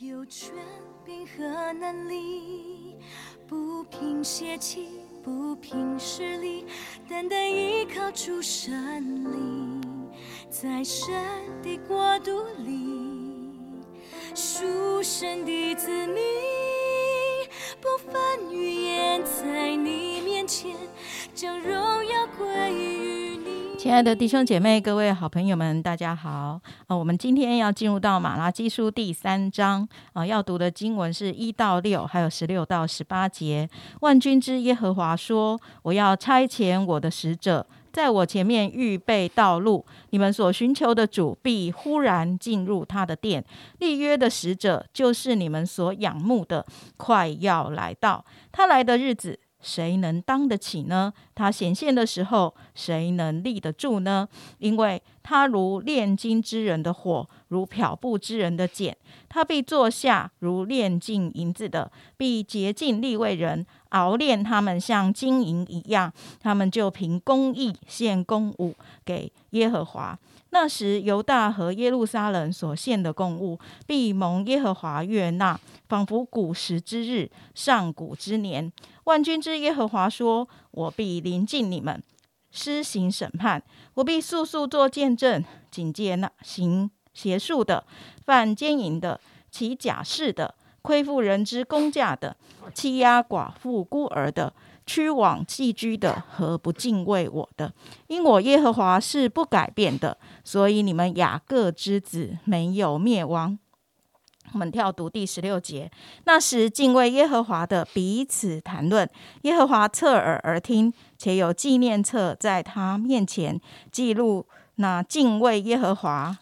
有权柄和能力，不凭血气，不凭实力，单单依靠主神灵，在神的国度里，属神的子民，不分语言，在你面前将荣耀归于你。亲爱的弟兄姐妹、各位好朋友们，大家好！啊，我们今天要进入到马拉基书第三章啊，要读的经文是一到六，还有十六到十八节。万军之耶和华说：“我要差遣我的使者，在我前面预备道路。你们所寻求的主必忽然进入他的殿。立约的使者就是你们所仰慕的，快要来到。他来的日子。”谁能当得起呢？他显现的时候，谁能立得住呢？因为他如炼金之人的火，如漂布之人的碱。他必坐下，如炼尽银子的，必洁净立位人，熬炼他们像金银一样。他们就凭公义献公物给耶和华。那时，犹大和耶路撒冷所献的供物，必蒙耶和华悦纳，仿佛古时之日，上古之年。万军之耶和华说：“我必临近你们，施行审判。我必速速做见证，警戒那行邪术的、犯奸淫的、起假誓的、亏负人之公价的、欺压寡妇孤儿的、屈枉寄居的和不敬畏我的。因我耶和华是不改变的，所以你们雅各之子没有灭亡。”我们跳读第十六节。那时敬畏耶和华的彼此谈论，耶和华侧耳而听，且有纪念册在他面前记录那敬畏耶和华、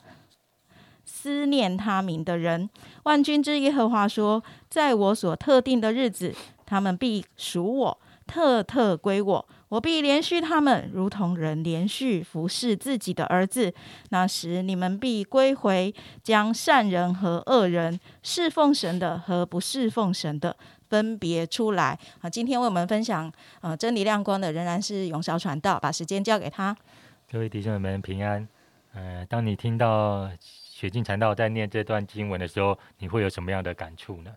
思念他名的人。万军之耶和华说：“在我所特定的日子，他们必属我，特特归我。”我必连续他们，如同人连续服侍自己的儿子。那时你们必归回，将善人和恶人、侍奉神的和不侍奉神的分别出来。啊，今天为我们分享呃真理亮光的仍然是永少传道，把时间交给他。各位弟兄们平安。呃，当你听到雪静传道在念这段经文的时候，你会有什么样的感触呢？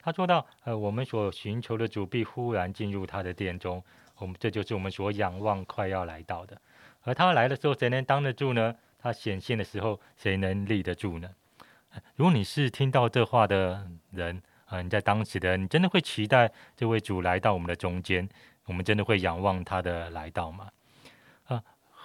他说到，呃，我们所寻求的主必忽然进入他的殿中。我们这就是我们所仰望快要来到的，而他来的时候，谁能当得住呢？他显现的时候，谁能立得住呢？如果你是听到这话的人啊，你在当时的，你真的会期待这位主来到我们的中间？我们真的会仰望他的来到吗？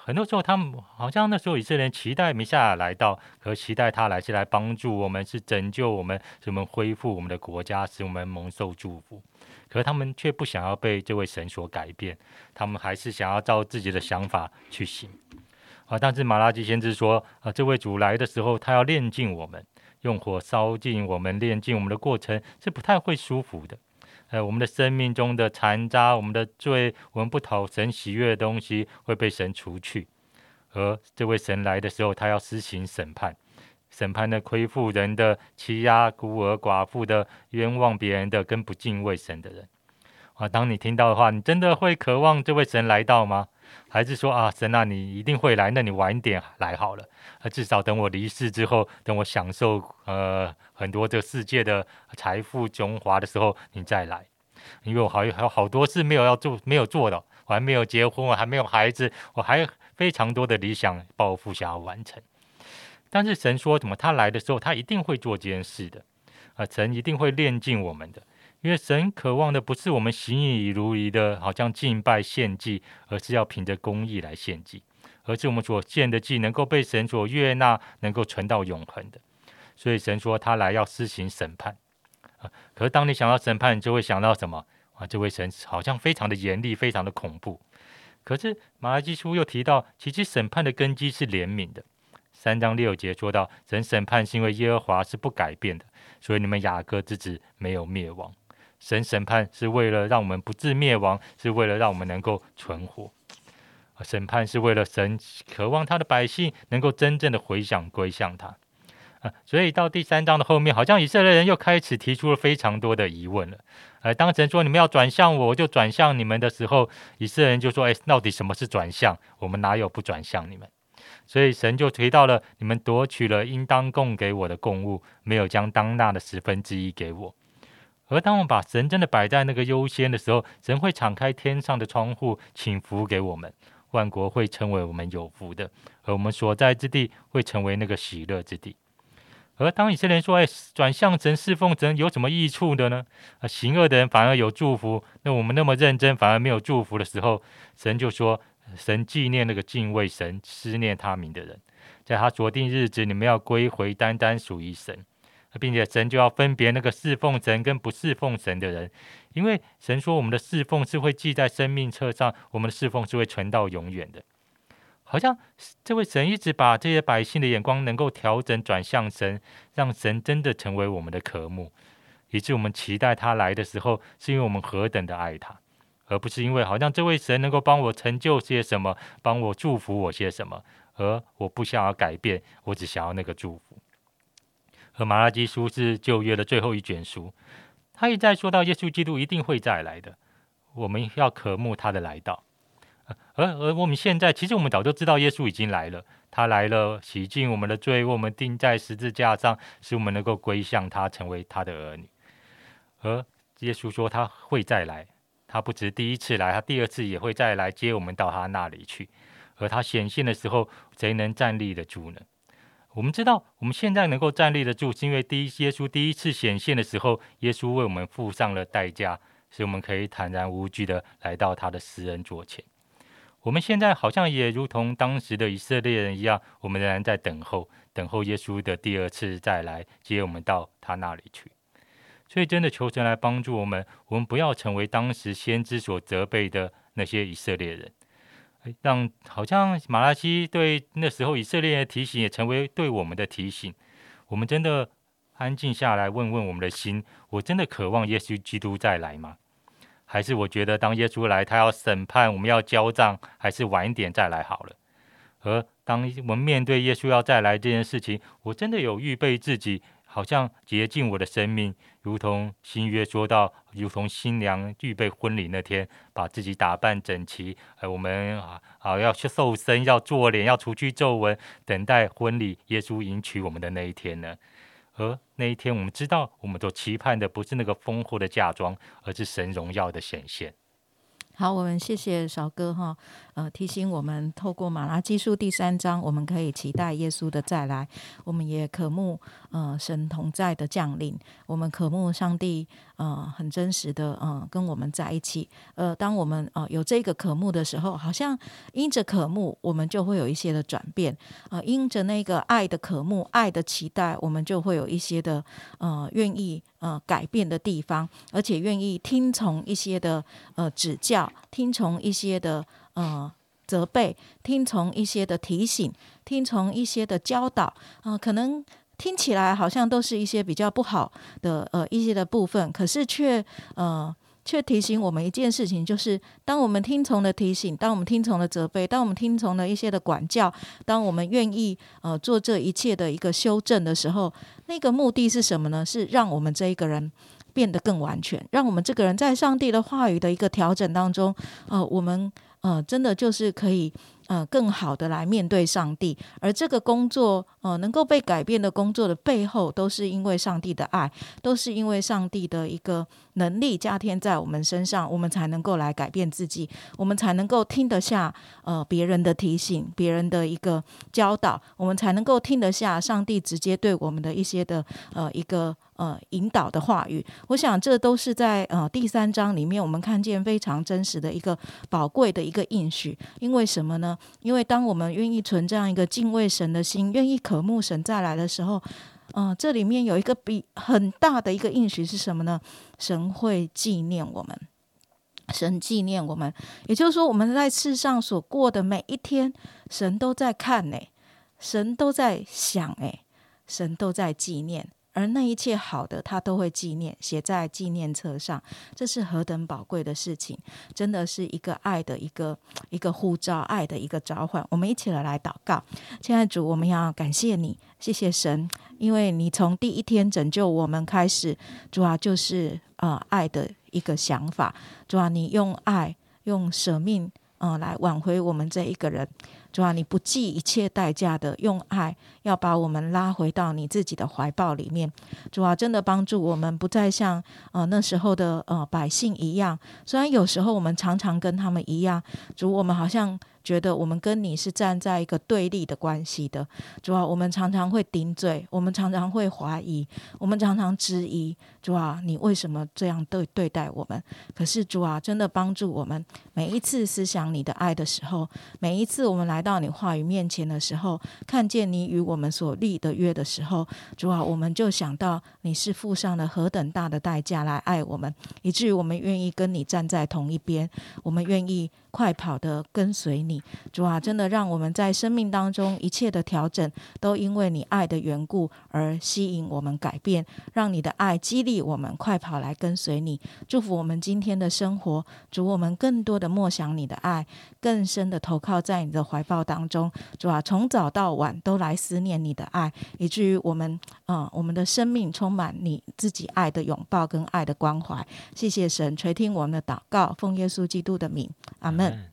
很多时候他们好像那时候以色列期待弥赛亚来到，和期待他来是来帮助我们，是拯救我们，使我们恢复我们的国家，使我们蒙受祝福。可是他们却不想要被这位神所改变，他们还是想要照自己的想法去行啊！但是马拉基先知说啊，这位主来的时候，他要炼尽我们，用火烧尽我们，炼尽我们的过程是不太会舒服的。呃，我们的生命中的残渣、我们的罪、我们不讨神喜悦的东西会被神除去，而这位神来的时候，他要施行审判。审判的亏负人的欺压孤儿寡妇的冤枉别人的跟不敬畏神的人啊！当你听到的话，你真的会渴望这位神来到吗？还是说啊，神啊，你一定会来？那你晚点来好了，至少等我离世之后，等我享受呃很多这世界的财富荣华的时候，你再来。因为我还有还有好多事没有要做，没有做的，我还没有结婚，我还没有孩子，我还有非常多的理想抱负想要完成。但是神说什么？他来的时候，他一定会做这件事的啊！神一定会炼尽我们的，因为神渴望的不是我们行以如仪的，好像敬拜献祭，而是要凭着公义来献祭，而是我们所献的祭能够被神所悦纳，能够存到永恒的。所以神说他来要施行审判！可是当你想到审判，你就会想到什么啊？这位神好像非常的严厉，非常的恐怖。可是马拉基书又提到，其实审判的根基是怜悯的。三章六节说到，神审判是因为耶和华是不改变的，所以你们雅各之子没有灭亡。神审判是为了让我们不致灭亡，是为了让我们能够存活。审判是为了神渴望他的百姓能够真正的回想归向他。啊，所以到第三章的后面，好像以色列人又开始提出了非常多的疑问了。呃，当神说你们要转向我，我就转向你们的时候，以色列人就说：哎，到底什么是转向？我们哪有不转向你们？所以神就提到了你们夺取了应当供给我的供物，没有将当纳的十分之一给我。而当我们把神真的摆在那个优先的时候，神会敞开天上的窗户，请福给我们，万国会成为我们有福的，而我们所在之地会成为那个喜乐之地。而当以色列人说：“哎，转向神、侍奉神有什么益处的呢？”啊，行恶的人反而有祝福。那我们那么认真，反而没有祝福的时候，神就说：“神纪念那个敬畏神、思念他名的人，在他锁定日子，你们要归回，单单属于神，并且神就要分别那个侍奉神跟不侍奉神的人，因为神说我们的侍奉是会记在生命册上，我们的侍奉是会存到永远的。”好像这位神一直把这些百姓的眼光能够调整转向神，让神真的成为我们的渴慕，以致我们期待他来的时候，是因为我们何等的爱他，而不是因为好像这位神能够帮我成就些什么，帮我祝福我些什么，而我不想要改变，我只想要那个祝福。而马拉基书是旧约的最后一卷书，他一再说到耶稣基督一定会再来的，我们要渴慕他的来到。而而我们现在，其实我们早就知道耶稣已经来了，他来了，洗净我们的罪，为我们钉在十字架上，使我们能够归向他，成为他的儿女。而耶稣说他会再来，他不止第一次来，他第二次也会再来接我们到他那里去。而他显现的时候，谁能站立得住呢？我们知道，我们现在能够站立得住，是因为第一耶稣第一次显现的时候，耶稣为我们付上了代价，使我们可以坦然无惧的来到他的私人座前。我们现在好像也如同当时的以色列人一样，我们仍然在等候，等候耶稣的第二次再来接我们到他那里去。所以，真的求神来帮助我们，我们不要成为当时先知所责备的那些以色列人，让好像马拉西对那时候以色列的提醒，也成为对我们的提醒。我们真的安静下来，问问我们的心：我真的渴望耶稣基督再来吗？还是我觉得，当耶稣来，他要审判，我们要交账，还是晚一点再来好了。而当我们面对耶稣要再来这件事情，我真的有预备自己，好像洁净我的生命，如同新约说到，如同新娘预备婚礼那天，把自己打扮整齐。呃，我们啊啊要去瘦身，要做脸，要除去皱纹，等待婚礼，耶稣迎娶我们的那一天呢？而那一天，我们知道，我们都期盼的不是那个丰厚的嫁妆，而是神荣耀的显现。好，我们谢谢少哥哈，呃，提醒我们透过马拉基书第三章，我们可以期待耶稣的再来，我们也渴慕呃神同在的降临，我们渴慕上帝呃很真实的呃跟我们在一起。呃，当我们呃有这个渴慕的时候，好像因着渴慕，我们就会有一些的转变啊，因着那个爱的渴慕、爱的期待，我们就会有一些的呃愿意。呃，改变的地方，而且愿意听从一些的呃指教，听从一些的呃责备，听从一些的提醒，听从一些的教导啊，可能听起来好像都是一些比较不好的呃一些的部分，可是却呃。却提醒我们一件事情，就是当我们听从了提醒，当我们听从了责备，当我们听从了一些的管教，当我们愿意呃做这一切的一个修正的时候，那个目的是什么呢？是让我们这一个人变得更完全，让我们这个人在上帝的话语的一个调整当中，呃，我们呃真的就是可以。呃，更好的来面对上帝，而这个工作，呃，能够被改变的工作的背后，都是因为上帝的爱，都是因为上帝的一个能力加添在我们身上，我们才能够来改变自己，我们才能够听得下呃别人的提醒，别人的一个教导，我们才能够听得下上帝直接对我们的一些的呃一个。呃，引导的话语，我想这都是在呃第三章里面，我们看见非常真实的一个宝贵的一个应许。因为什么呢？因为当我们愿意存这样一个敬畏神的心，愿意渴慕神再来的时候，嗯，这里面有一个比很大的一个应许是什么呢？神会纪念我们，神纪念我们，也就是说，我们在世上所过的每一天，神都在看呢，神都在想，哎，神都在纪念。而那一切好的，他都会纪念，写在纪念册上。这是何等宝贵的事情！真的是一个爱的一个一个呼召，爱的一个召唤。我们一起来来祷告，亲爱的主，我们要感谢你，谢谢神，因为你从第一天拯救我们开始，主啊，就是啊爱的一个想法。主啊，你用爱，用舍命，嗯，来挽回我们这一个人。主啊，你不计一切代价的用爱，要把我们拉回到你自己的怀抱里面。主啊，真的帮助我们不再像呃那时候的呃百姓一样，虽然有时候我们常常跟他们一样，主我们好像。觉得我们跟你是站在一个对立的关系的，主啊，我们常常会顶嘴，我们常常会怀疑，我们常常质疑，主啊，你为什么这样对对待我们？可是主啊，真的帮助我们，每一次思想你的爱的时候，每一次我们来到你话语面前的时候，看见你与我们所立的约的时候，主啊，我们就想到你是付上了何等大的代价来爱我们，以至于我们愿意跟你站在同一边，我们愿意。快跑的跟随你，主啊，真的让我们在生命当中一切的调整，都因为你爱的缘故而吸引我们改变，让你的爱激励我们快跑来跟随你，祝福我们今天的生活，主我们更多的默想你的爱，更深的投靠在你的怀抱当中，主啊，从早到晚都来思念你的爱，以至于我们啊，我们的生命充满你自己爱的拥抱跟爱的关怀。谢谢神垂听我们的祷告，奉耶稣基督的名，阿门。